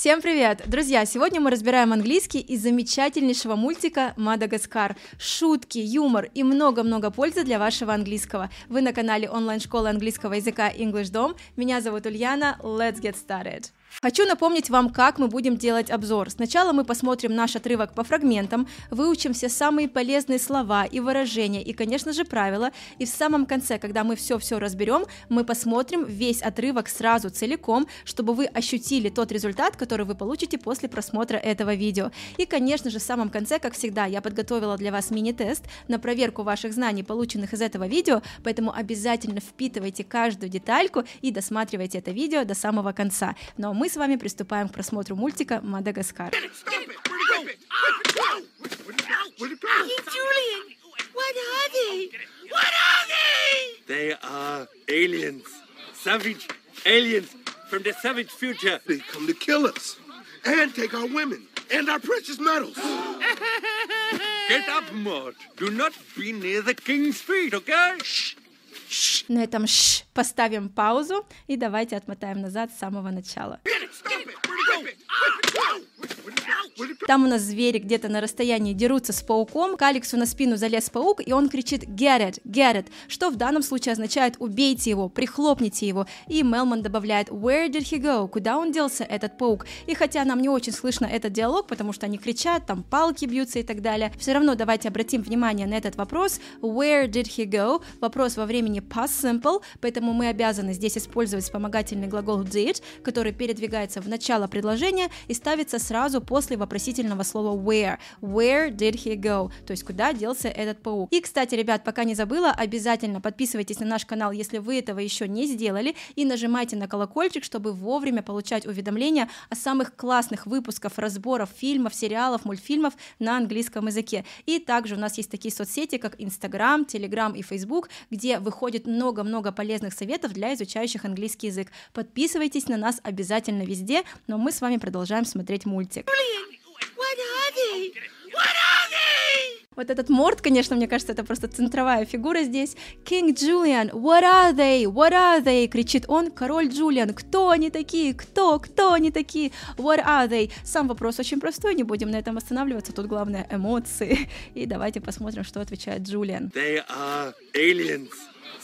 Всем привет! Друзья, сегодня мы разбираем английский из замечательнейшего мультика «Мадагаскар». Шутки, юмор и много-много пользы для вашего английского. Вы на канале онлайн-школы английского языка English Dom. Меня зовут Ульяна. Let's get started! Хочу напомнить вам, как мы будем делать обзор. Сначала мы посмотрим наш отрывок по фрагментам, выучим все самые полезные слова и выражения, и, конечно же, правила. И в самом конце, когда мы все-все разберем, мы посмотрим весь отрывок сразу целиком, чтобы вы ощутили тот результат, который вы получите после просмотра этого видео. И, конечно же, в самом конце, как всегда, я подготовила для вас мини-тест на проверку ваших знаний, полученных из этого видео, поэтому обязательно впитывайте каждую детальку и досматривайте это видео до самого конца. Но мы с вами приступаем к просмотру мультика «Мадагаскар». They are aliens. Savage aliens from the savage future. They come to kill us and take our women and our precious metals. Get up, Mort. Do not be near the king's feet, okay? На этом ш поставим паузу и давайте отмотаем назад с самого начала. Там у нас звери где-то на расстоянии дерутся с пауком, к Алексу на спину залез паук, и он кричит «Get it! Get it!», что в данном случае означает «убейте его», «прихлопните его». И Мелман добавляет «Where did he go?», «Куда он делся, этот паук?». И хотя нам не очень слышно этот диалог, потому что они кричат, там палки бьются и так далее, все равно давайте обратим внимание на этот вопрос «Where did he go?», вопрос во времени past simple, поэтому мы обязаны здесь использовать вспомогательный глагол did, который передвигается в начало предложения и ставится сразу после вопросительного слова where. Where did he go? То есть куда делся этот паук. И, кстати, ребят, пока не забыла, обязательно подписывайтесь на наш канал, если вы этого еще не сделали, и нажимайте на колокольчик, чтобы вовремя получать уведомления о самых классных выпусках, разборов фильмов, сериалов, мультфильмов на английском языке. И также у нас есть такие соцсети, как Instagram, Telegram и Facebook, где выходит много-много полезных советов для изучающих английский язык. Подписывайтесь на нас обязательно везде, но мы с вами продолжаем смотреть мультик. Вот этот Морд, конечно, мне кажется, это просто центровая фигура здесь. King Julian, what are they? What are they? кричит он. Король Джулиан, кто они такие? Кто? Кто они такие? What are they? Сам вопрос очень простой, не будем на этом останавливаться. Тут главное эмоции. И давайте посмотрим, что отвечает Джулиан. They are aliens.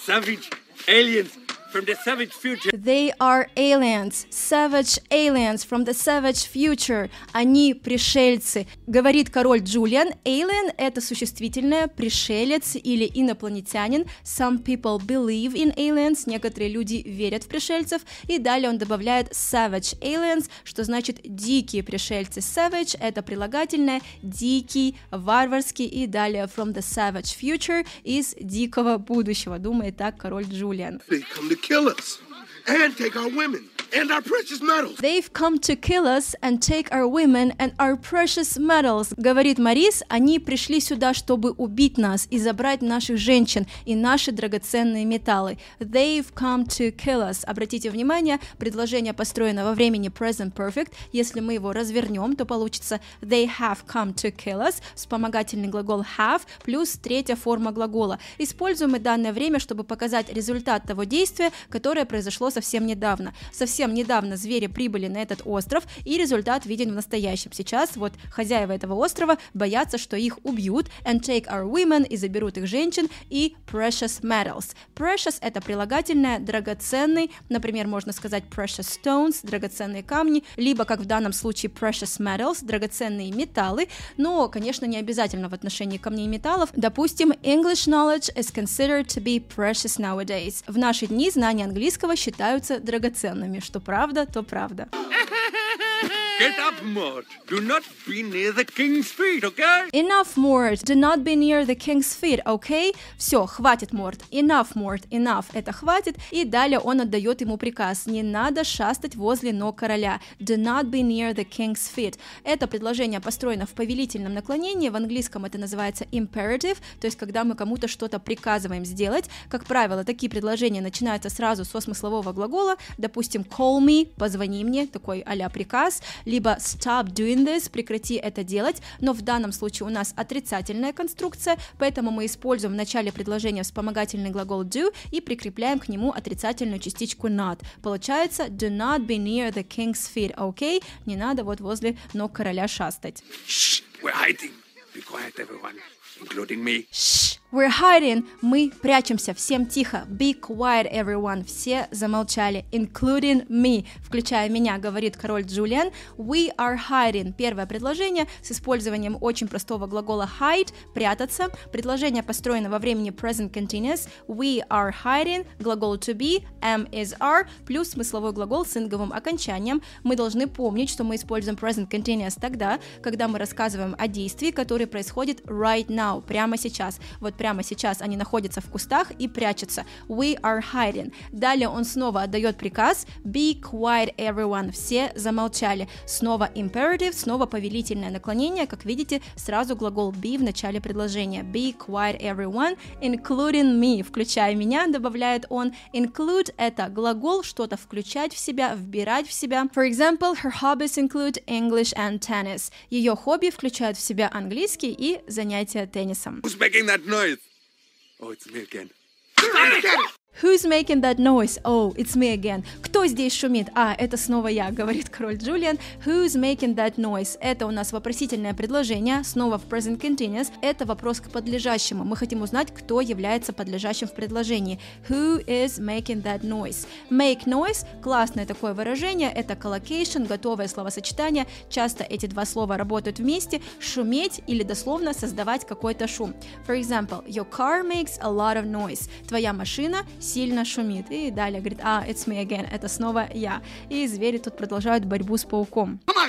Savage aliens from the savage future. They are aliens, savage aliens from the savage future. Они пришельцы, говорит король Джулиан. Alien — это существительное, пришелец или инопланетянин. Some people believe in aliens, некоторые люди верят в пришельцев. И далее он добавляет savage aliens, что значит дикие пришельцы. Savage — это прилагательное, дикий, варварский. И далее from the savage future из дикого будущего, думает так король Джулиан. They come to kill us and take our women and our precious metals. They've come to kill us and take our women and our precious metals. Говорит Марис, они пришли сюда, чтобы убить нас и забрать наших женщин и наши драгоценные металлы. They've come to kill us. Обратите внимание, предложение построено во времени present perfect. Если мы его развернем, то получится they have come to kill us, вспомогательный глагол have плюс третья форма глагола. Используем мы данное время, чтобы показать результат того действия, которое произошло совсем недавно. Совсем недавно звери прибыли на этот остров, и результат виден в настоящем. Сейчас вот хозяева этого острова боятся, что их убьют, and take our women, и заберут их женщин, и precious metals. Precious — это прилагательное, драгоценный, например, можно сказать precious stones, драгоценные камни, либо, как в данном случае, precious metals, драгоценные металлы, но, конечно, не обязательно в отношении камней и металлов. Допустим, English knowledge is considered to be precious nowadays. В наши дни знания английского считаются драгоценными, что правда, то правда. Get up, Mort. Do not be near the king's feet, okay? Enough, Mort. Do not be near the king's feet, okay? Все, хватит, Морт. Enough, Морт. Enough. Это хватит. И далее он отдает ему приказ. Не надо шастать возле ног короля. Do not be near the king's feet. Это предложение построено в повелительном наклонении. В английском это называется imperative, то есть когда мы кому-то что-то приказываем сделать. Как правило, такие предложения начинаются сразу со смыслового глагола. Допустим, call me, позвони мне, такой а приказ. Либо stop doing this, прекрати это делать, но в данном случае у нас отрицательная конструкция, поэтому мы используем в начале предложения вспомогательный глагол do и прикрепляем к нему отрицательную частичку not. Получается do not be near the king's feet, окей? Okay? Не надо вот возле ног короля шастать. Shh, we're hiding. Be quiet, everyone, including me. Shh, we're hiding. Мы прячемся. Всем тихо. Be quiet, everyone. Все замолчали, including me, включая меня, говорит король Джулиан. We are hiding. Первое предложение с использованием очень простого глагола hide, прятаться. Предложение построено во времени present continuous. We are hiding. Глагол to be, am is are, плюс смысловой глагол с инговым окончанием. Мы должны помнить, что мы используем present continuous тогда, когда мы рассказываем о действии, которое происходит right now, прямо сейчас. Вот прямо сейчас они находятся в кустах и прячутся. We are hiding. Далее он снова отдает приказ Be quiet, everyone. Все замолчали. Снова imperative, снова повелительное наклонение. Как видите, сразу глагол be в начале предложения. Be quiet, everyone, including me. Включая меня, добавляет он. Include — это глагол, что-то включать в себя, вбирать в себя. For example, her hobbies include English and tennis. Ее хобби включают в себя английский и занятия теннисом. Who's making that noise? Oh, it's me again. Who's making that noise? Oh, it's me again. Кто здесь шумит? А, это снова я, говорит король Джулиан. Who's making that noise? Это у нас вопросительное предложение, снова в present continuous. Это вопрос к подлежащему. Мы хотим узнать, кто является подлежащим в предложении. Who is making that noise? Make noise – классное такое выражение, это collocation, готовое словосочетание. Часто эти два слова работают вместе. Шуметь или дословно создавать какой-то шум. For example, your car makes a lot of noise. Твоя машина сильно шумит. И далее говорит, а, it's me again, это снова я. И звери тут продолжают борьбу с пауком. Come on,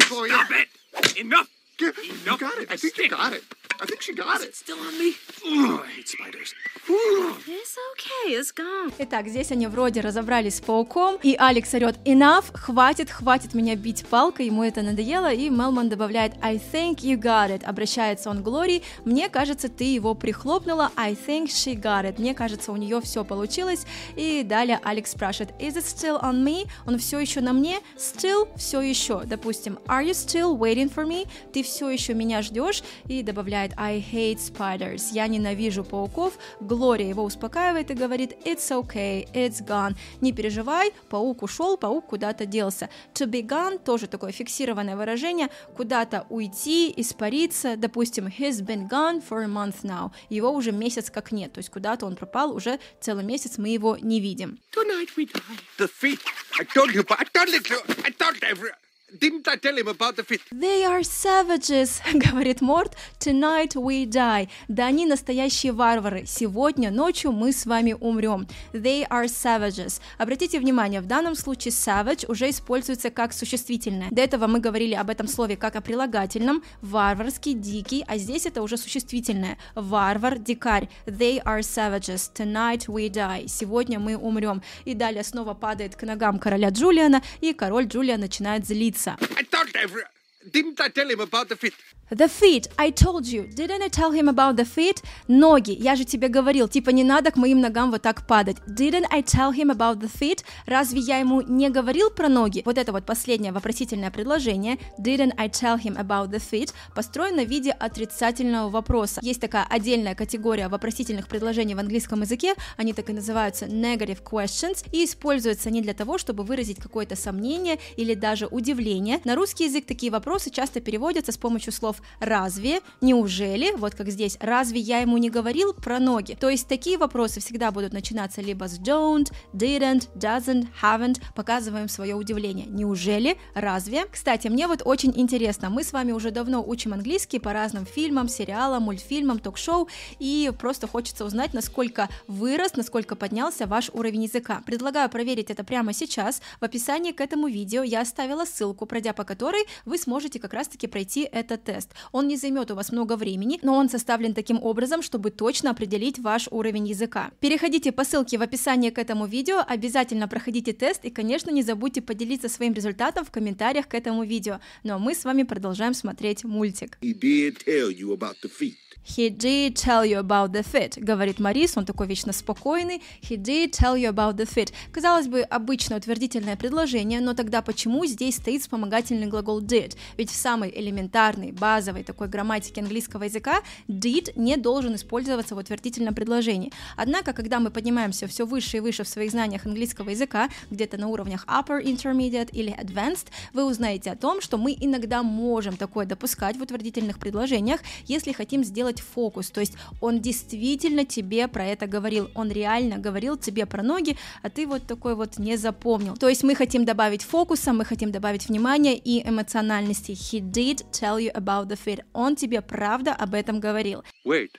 I think she got it. Still on me? Ugh, I hate spiders. It's okay, it's gone. Итак, здесь они вроде разобрались с пауком, и Алекс орет «Enough! Хватит, хватит меня бить палкой!» Ему это надоело, и Мелман добавляет «I think you got it!» Обращается он к Глории «Мне кажется, ты его прихлопнула, I think she got it!» Мне кажется, у нее все получилось, и далее Алекс спрашивает «Is it still on me?» Он все еще на мне? Still все еще. Допустим, «Are you still waiting for me?» Ты все еще меня ждешь? И добавляет «I hate spiders!» Я ненавижу пауков. Глория его успокаивает и говорит «It's okay, it's gone». Не переживай, паук ушел, паук куда-то делся. To be gone тоже такое фиксированное выражение, куда-то уйти, испариться. Допустим, he's been gone for a month now. Его уже месяц как нет, то есть куда-то он пропал, уже целый месяц мы его не видим. Tonight we die. The feet. I told you, but I told to. I told every. Didn't I tell him about the feet? They are savages, говорит Морт. Tonight we die. Да они настоящие варвары. Сегодня ночью мы с вами умрем. They are savages. Обратите внимание, в данном случае savage уже используется как существительное. До этого мы говорили об этом слове как о прилагательном. Варварский, дикий, а здесь это уже существительное. Варвар, дикарь. They are savages. Tonight we die. Сегодня мы умрем. И далее снова падает к ногам короля Джулиана, и король Джулиан начинает злиться. I thought every. Didn't I tell him about the feet? The feet, I told you. Didn't I tell him about the feet? Ноги, я же тебе говорил, типа не надо к моим ногам вот так падать. Didn't I tell him about the feet? Разве я ему не говорил про ноги? Вот это вот последнее вопросительное предложение. Didn't I tell him about the feet? Построено в виде отрицательного вопроса. Есть такая отдельная категория вопросительных предложений в английском языке, они так и называются negative questions, и используются не для того, чтобы выразить какое-то сомнение или даже удивление. На русский язык такие вопросы часто переводятся с помощью слов «разве», «неужели», вот как здесь «разве я ему не говорил про ноги?». То есть такие вопросы всегда будут начинаться либо с don't, didn't, doesn't, haven't, показываем свое удивление. Неужели? Разве? Кстати, мне вот очень интересно, мы с вами уже давно учим английский по разным фильмам, сериалам, мультфильмам, ток-шоу, и просто хочется узнать, насколько вырос, насколько поднялся ваш уровень языка. Предлагаю проверить это прямо сейчас. В описании к этому видео я оставила ссылку, пройдя по которой вы сможете как раз-таки пройти этот тест. Он не займет у вас много времени, но он составлен таким образом, чтобы точно определить ваш уровень языка. Переходите по ссылке в описании к этому видео, обязательно проходите тест и, конечно, не забудьте поделиться своим результатом в комментариях к этому видео. Ну а мы с вами продолжаем смотреть мультик. He did tell you about the feet. He did tell you about the fit, говорит Марис, он такой вечно спокойный. He did tell you about the fit. Казалось бы, обычное утвердительное предложение, но тогда почему здесь стоит вспомогательный глагол did? Ведь в самой элементарной, базовой такой грамматике английского языка did не должен использоваться в утвердительном предложении. Однако, когда мы поднимаемся все выше и выше в своих знаниях английского языка, где-то на уровнях upper intermediate или advanced, вы узнаете о том, что мы иногда можем такое допускать в утвердительных предложениях, если хотим сделать сделать фокус, то есть он действительно тебе про это говорил, он реально говорил тебе про ноги, а ты вот такой вот не запомнил. То есть мы хотим добавить фокуса, мы хотим добавить внимания и эмоциональности. He did tell you about the fit. Он тебе правда об этом говорил. Wait,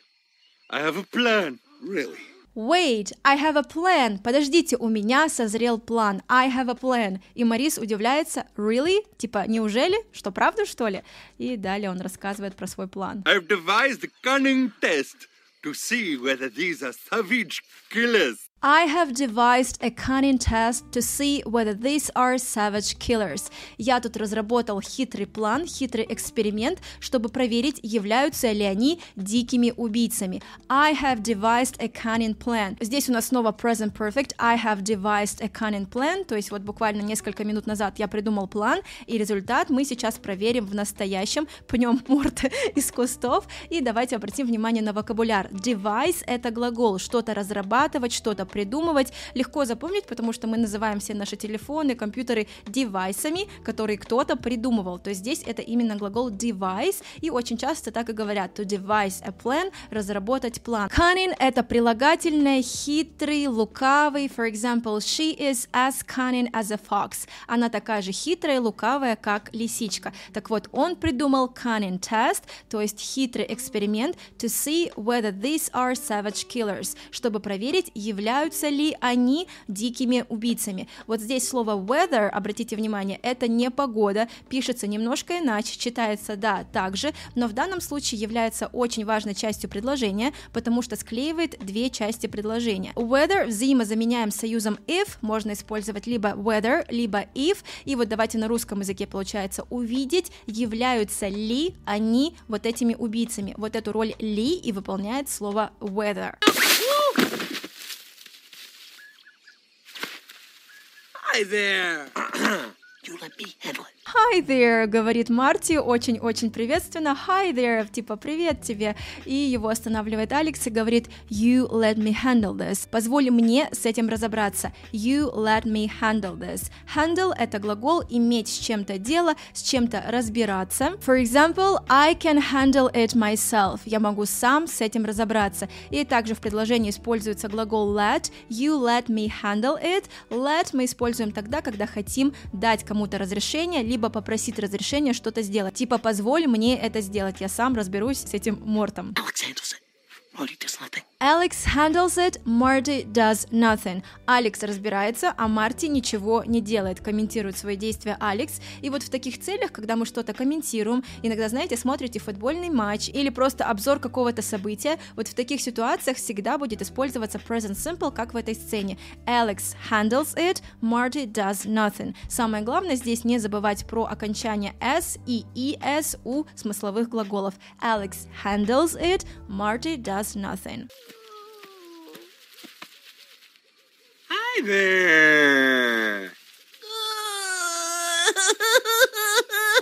I have a plan. Really? Wait, I have a plan. Подождите, у меня созрел план. I have a plan. И Марис удивляется, really? Типа, неужели? Что, правда, что ли? И далее он рассказывает про свой план. I've devised a cunning test to see whether these are savage killers. I have devised a cunning test to see whether these are savage killers. Я тут разработал хитрый план, хитрый эксперимент, чтобы проверить, являются ли они дикими убийцами. I have devised a cunning plan. Здесь у нас снова present perfect. I have devised a cunning plan. То есть вот буквально несколько минут назад я придумал план, и результат мы сейчас проверим в настоящем. Пнем морд из кустов. И давайте обратим внимание на вокабуляр. Devise — это глагол. Что-то разрабатывать, что-то придумывать. Легко запомнить, потому что мы называем все наши телефоны, компьютеры девайсами, которые кто-то придумывал. То есть здесь это именно глагол devise, и очень часто так и говорят to devise a plan, разработать план. Cunning — это прилагательное, хитрый, лукавый. For example, she is as cunning as a fox. Она такая же хитрая и лукавая, как лисичка. Так вот, он придумал cunning test, то есть хитрый эксперимент to see whether these are savage killers, чтобы проверить, являются являются ли они дикими убийцами. Вот здесь слово weather, обратите внимание, это не погода, пишется немножко иначе, читается, да, также, но в данном случае является очень важной частью предложения, потому что склеивает две части предложения. Weather взаимозаменяем союзом if, можно использовать либо weather, либо if, и вот давайте на русском языке получается увидеть, являются ли они вот этими убийцами. Вот эту роль ли и выполняет слово weather. Hi there. you let me handle it. Hi there, говорит Марти, очень-очень приветственно. Hi there, типа привет тебе. И его останавливает Алекс и говорит You let me handle this. Позволь мне с этим разобраться. You let me handle this. Handle — это глагол иметь с чем-то дело, с чем-то разбираться. For example, I can handle it myself. Я могу сам с этим разобраться. И также в предложении используется глагол let. You let me handle it. Let мы используем тогда, когда хотим дать кому-то разрешение, либо попросить разрешения что-то сделать. Типа, позволь мне это сделать, я сам разберусь с этим мортом. Alex handles it. Marty does nothing. Alex handles it, Marty does nothing. Алекс разбирается, а Марти ничего не делает, комментирует свои действия Алекс. И вот в таких целях, когда мы что-то комментируем, иногда, знаете, смотрите футбольный матч или просто обзор какого-то события, вот в таких ситуациях всегда будет использоваться present simple, как в этой сцене. Alex handles it, Marty does nothing. Самое главное здесь не забывать про окончание s и es у смысловых глаголов. Alex handles it, Marty does nothing. Hi there.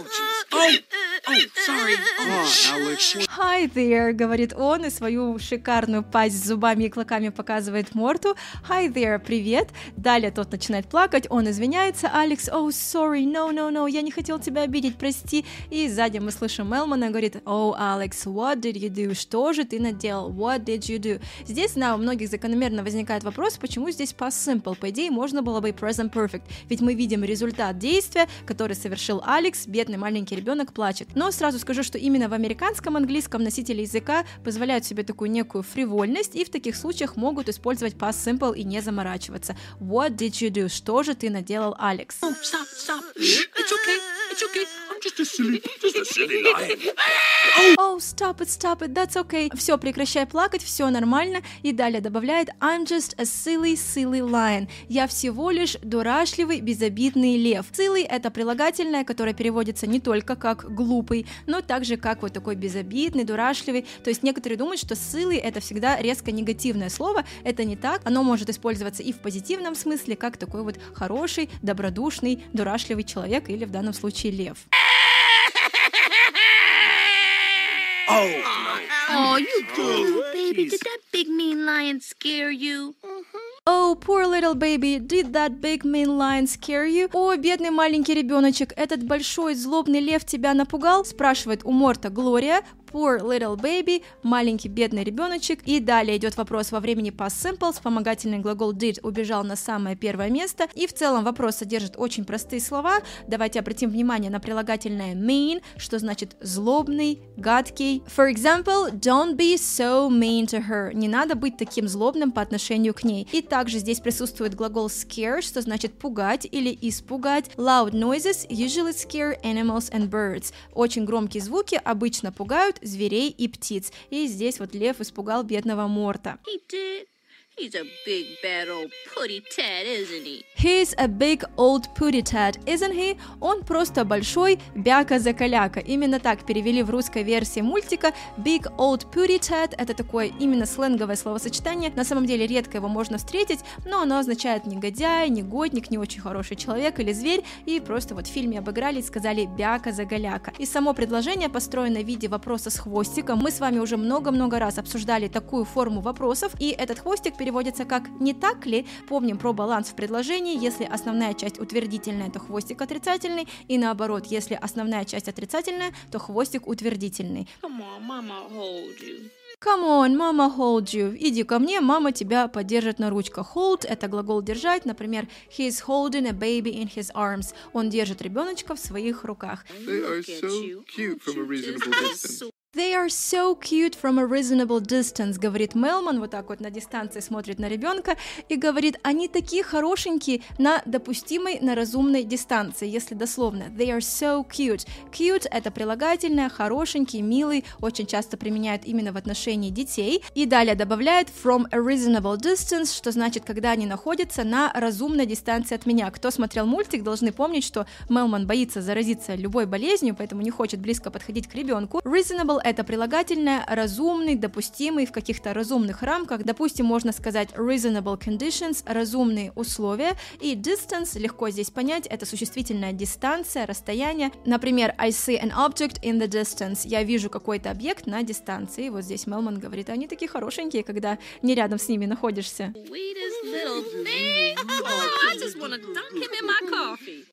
oh, jeez. Oh, oh, Oh, Alex. Hi there, говорит он, и свою шикарную пасть с зубами и клыками показывает Морту. Hi there, привет. Далее тот начинает плакать, он извиняется. Алекс, oh, sorry, no, no, no, я не хотел тебя обидеть, прости. И сзади мы слышим Мелмана, говорит, oh, Алекс, what did you do? Что же ты наделал? What did you do? Здесь, на у многих закономерно возникает вопрос, почему здесь past simple? По идее, можно было бы и present perfect, ведь мы видим результат действия, который совершил Алекс, бедный маленький ребенок плачет. Но сразу скажу, что именно в американском английском носители языка позволяют себе такую некую фривольность и в таких случаях могут использовать past simple и не заморачиваться. What did you do? Что же ты наделал, Алекс? Oh, stop, stop. It's okay. It's okay. Just a silly, just a silly lion. Oh, stop it, stop it, that's okay. Все, прекращай плакать, все нормально. И далее добавляет I'm just a silly, silly lion. Я всего лишь дурашливый, безобидный лев. Silly — это прилагательное, которое переводится не только как глупый, но также как вот такой безобидный, дурашливый. То есть некоторые думают, что silly — это всегда резко негативное слово. Это не так. Оно может использоваться и в позитивном смысле, как такой вот хороший, добродушный, дурашливый человек или в данном случае лев. Oh, you poor baby. Did that big mean lion scare you? Oh, poor little baby, did that big mean lion scare you? О, бедный маленький ребеночек, этот большой злобный лев тебя напугал? Спрашивает у Морта Глория. Poor little baby, маленький бедный ребеночек. И далее идет вопрос во времени past simple, вспомогательный глагол did убежал на самое первое место. И в целом вопрос содержит очень простые слова. Давайте обратим внимание на прилагательное mean, что значит злобный, гадкий. For example, don't be so mean to her. Не надо быть таким злобным по отношению к ней. И также здесь присутствует глагол scare, что значит пугать или испугать. Loud noises usually scare animals and birds. Очень громкие звуки обычно пугают зверей и птиц. И здесь вот лев испугал бедного Морта. He did. He's a big, bad old putty tat, isn't he? He's a big old putty tat, isn't he? Он просто большой бяка-закаляка. Именно так перевели в русской версии мультика. Big old putty tat — это такое именно сленговое словосочетание. На самом деле редко его можно встретить, но оно означает негодяй, негодник, не очень хороший человек или зверь. И просто вот в фильме обыграли и сказали бяка-загаляка. И само предложение построено в виде вопроса с хвостиком. Мы с вами уже много-много раз обсуждали такую форму вопросов, и этот хвостик переводится как «не так ли?». Помним про баланс в предложении. Если основная часть утвердительная, то хвостик отрицательный, и наоборот, если основная часть отрицательная, то хвостик утвердительный. Come on, mama, hold you. Come on, mama hold you. Иди ко мне, мама тебя поддержит на ручках. Hold – это глагол держать, например, he's holding a baby in his arms. Он держит ребеночка в своих руках. They are so cute from a reasonable distance. They are so cute from a reasonable distance, говорит Мелман, вот так вот на дистанции смотрит на ребенка и говорит, они такие хорошенькие на допустимой, на разумной дистанции, если дословно. They are so cute. Cute — это прилагательное, хорошенький, милый, очень часто применяют именно в отношении детей. И далее добавляет from a reasonable distance, что значит, когда они находятся на разумной дистанции от меня. Кто смотрел мультик, должны помнить, что Мелман боится заразиться любой болезнью, поэтому не хочет близко подходить к ребенку. Reasonable это прилагательное разумный, допустимый в каких-то разумных рамках. Допустим, можно сказать reasonable conditions, разумные условия. И distance, легко здесь понять, это существительная дистанция, расстояние. Например, I see an object in the distance. Я вижу какой-то объект на дистанции. Вот здесь Мелман говорит, они такие хорошенькие, когда не рядом с ними находишься.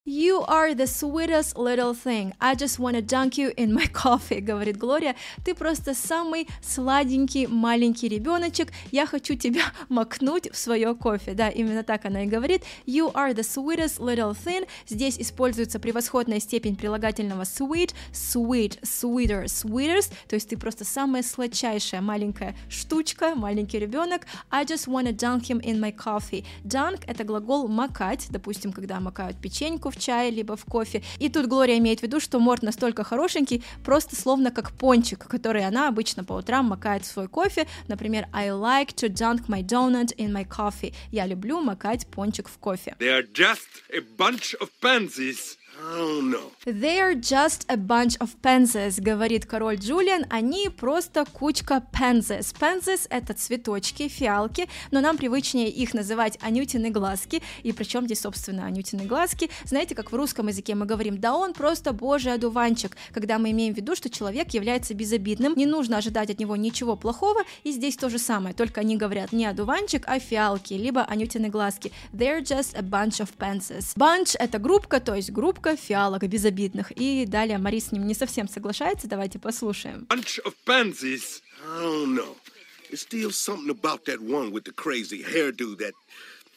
You are the sweetest little thing. I just wanna dunk you in my coffee, говорит Глория. Ты просто самый сладенький маленький ребеночек. Я хочу тебя макнуть в свое кофе. Да, именно так она и говорит. You are the sweetest little thing. Здесь используется превосходная степень прилагательного sweet, sweet, sweeter, sweetest. То есть ты просто самая сладчайшая маленькая штучка, маленький ребенок. I just wanna dunk him in my coffee. Dunk это глагол макать, допустим, когда макают печеньку в чае, либо в кофе. И тут Глория имеет в виду, что Морт настолько хорошенький, просто словно как пончик, который она обычно по утрам макает в свой кофе. Например, I like to dunk my donut in my coffee. Я люблю макать пончик в кофе. They are just a bunch of pansies. They are just a bunch of pansies, говорит король Джулиан. Они просто кучка pansies. Pansies — это цветочки, фиалки, но нам привычнее их называть анютины глазки. И причем здесь, собственно, анютины глазки. Знаете, как в русском языке мы говорим, да он просто божий одуванчик, когда мы имеем в виду, что человек является безобидным, не нужно ожидать от него ничего плохого, и здесь то же самое, только они говорят не одуванчик, а фиалки, либо анютины глазки. They're just a bunch of pansies. Bunch — это группка, то есть группка фиалок безобидных. И далее Мари с ним не совсем соглашается, давайте послушаем. Bunch of pansies.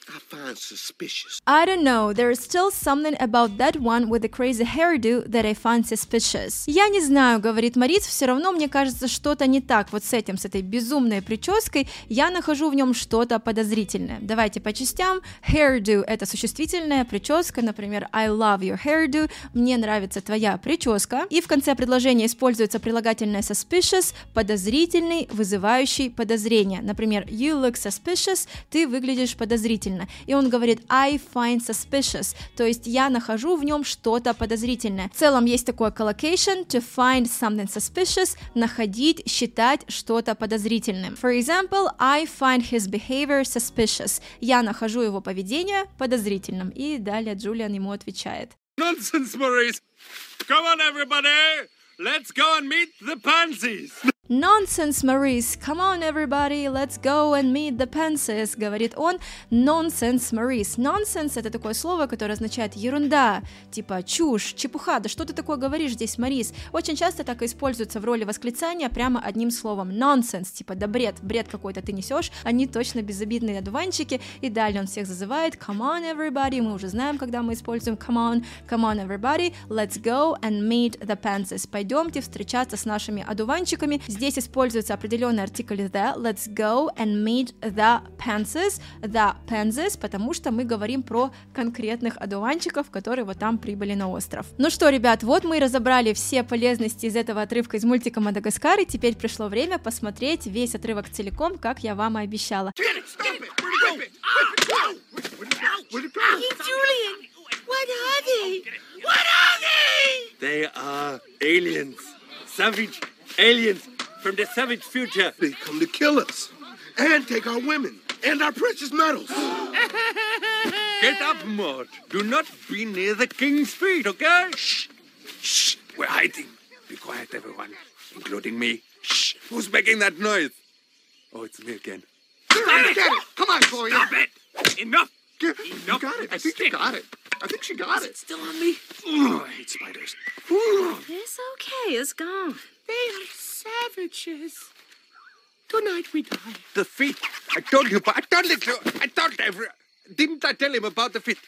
I. There's find suspicious. I don't know, there is still something about that one with the crazy hairdo that I find suspicious. Я не знаю, говорит Марис, все равно мне кажется что-то не так вот с этим, с этой безумной прической, я нахожу в нем что-то подозрительное. Давайте по частям. Hairdo – это существительная прическа, например, I love your hairdo, мне нравится твоя прическа. И в конце предложения используется прилагательное suspicious, подозрительный, вызывающий подозрение. Например, you look suspicious, ты выглядишь подозрительно подозрительно. И он говорит I find suspicious, то есть я нахожу в нем что-то подозрительное. В целом есть такое collocation to find something suspicious, находить, считать что-то подозрительным. For example, I find his behavior suspicious. Я нахожу его поведение подозрительным. И далее Джулиан ему отвечает. Nonsense, Maurice! Come on, everybody! Let's go and meet the pansies! Nonsense, Maurice! Come on, everybody! Let's go and meet the pansies! Говорит он. Nonsense, Maurice! Nonsense — это такое слово, которое означает ерунда, типа чушь, чепуха. Да что ты такое говоришь здесь, Марис? Очень часто так и используется в роли восклицания прямо одним словом. Nonsense, типа да бред, бред какой-то ты несешь. Они точно безобидные одуванчики. И далее он всех зазывает. Come on, everybody! Мы уже знаем, когда мы используем come on. Come on, everybody! Let's go and meet the pansies! Пойдемте встречаться с нашими одуванчиками. Здесь используется определенный артикль the. Let's go and meet the pansies. The pansies, потому что мы говорим про конкретных одуванчиков, которые вот там прибыли на остров. Ну что, ребят, вот мы и разобрали все полезности из этого отрывка из мультика Мадагаскар, и теперь пришло время посмотреть весь отрывок целиком, как я вам и обещала. Are they? What are they? They are aliens. Savage aliens from the savage future. They come to kill us and take our women and our precious metals. Get up, Mort. Do not be near the king's feet, okay? Shh. Shh. We're hiding. Be quiet, everyone, including me. Shh. Who's making that noise? Oh, it's me again. Stop it! Get it! Come on, Gloria. Stop it! Enough! Get, you Enough got it. I the think you got it. I think she got it. Still on me? Ugh, I hate spiders. Ugh. It's okay, it's gone. They are savages. Tonight we die. The feet. I told you, but I told it to. I told every. Didn't I tell him about the feet?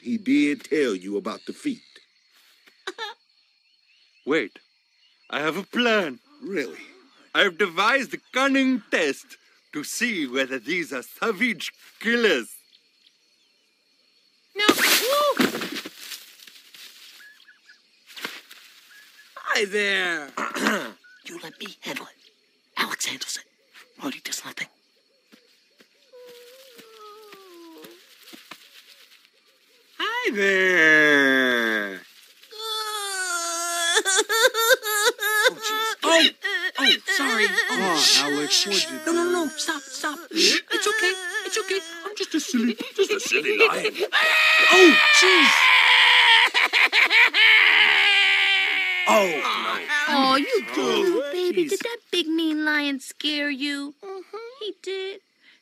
He did tell you about the feet. Wait. I have a plan. Really? I've devised a cunning test to see whether these are savage killers. No. Woo! Hi there. You let me handle it. Alex handles it. Rhodey does nothing. Hi there. Oh, oh, oh, sorry. Oh, Alex, what did no, no, no. Stop, stop. It's okay. It's okay. I'm just a silly, just a silly lion. Oh, jeez. Oh, Oh, oh you oh, poor little baby. Did that big mean lion scare you? Mm-hmm. He did.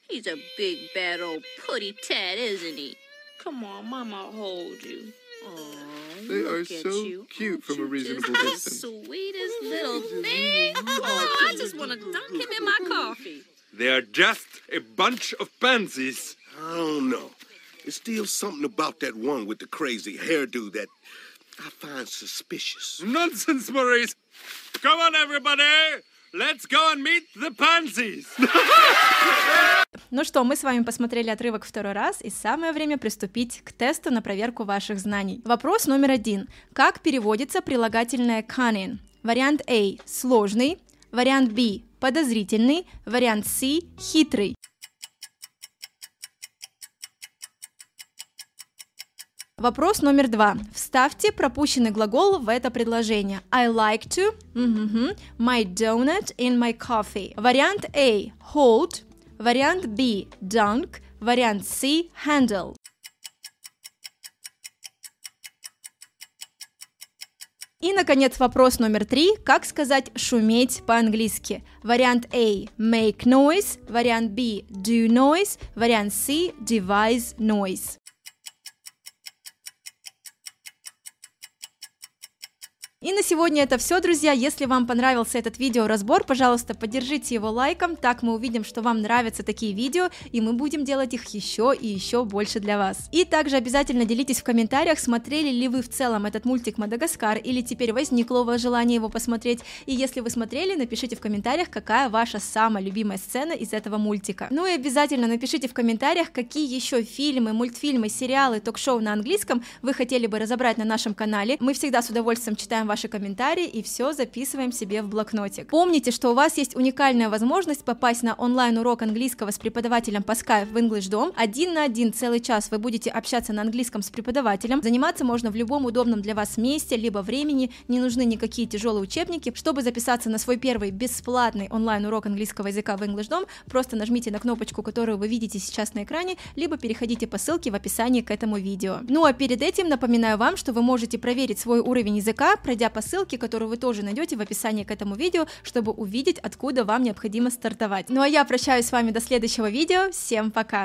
He's a big, bad old putty tat, isn't he? Come on, Mama, hold you. Aw, They are so you. cute Aren't from a reasonable just distance. The sweetest mm-hmm. little thing. Mm-hmm. Oh, I just want to dunk him in my coffee. They are just a bunch of pansies. I don't know. There's still something about that one with the crazy hairdo that I find suspicious. Nonsense, Maurice. Come on, everybody. Let's go and meet the pansies. Ну что, мы с вами посмотрели отрывок второй раз, и самое время приступить к тесту на проверку ваших знаний. Вопрос номер один. Как переводится прилагательное cunning? Вариант А – сложный, вариант Б – подозрительный, вариант С – хитрый. Вопрос номер два. Вставьте пропущенный глагол в это предложение. I like to my donut in my coffee. Вариант А – hold, вариант Б – dunk, вариант С – handle. И, наконец, вопрос номер три. Как сказать «шуметь» по-английски? Вариант А – make noise, вариант Б – do noise, вариант С – devise noise. И на сегодня это все, друзья. Если вам понравился этот видеоразбор, пожалуйста, поддержите его лайком, так мы увидим, что вам нравятся такие видео, и мы будем делать их еще и еще больше для вас. И также обязательно делитесь в комментариях, смотрели ли вы в целом этот мультик Мадагаскар, или теперь возникло у вас желание его посмотреть. И если вы смотрели, напишите в комментариях, какая ваша самая любимая сцена из этого мультика. Ну и обязательно напишите в комментариях, какие еще фильмы, мультфильмы, сериалы, ток-шоу на английском вы хотели бы разобрать на нашем канале. Мы всегда с удовольствием читаем читаем ваши комментарии и все записываем себе в блокнотик. Помните, что у вас есть уникальная возможность попасть на онлайн-урок английского с преподавателем по Skype в English Dom. Один на один целый час вы будете общаться на английском с преподавателем. Заниматься можно в любом удобном для вас месте, либо времени. Не нужны никакие тяжелые учебники. Чтобы записаться на свой первый бесплатный онлайн-урок английского языка в English Dom, просто нажмите на кнопочку, которую вы видите сейчас на экране, либо переходите по ссылке в описании к этому видео. Ну а перед этим напоминаю вам, что вы можете проверить свой уровень языка, пройдя по ссылке, которую вы тоже найдете в описании к этому видео, чтобы увидеть, откуда вам необходимо стартовать. Ну а я прощаюсь с вами до следующего видео. Всем пока!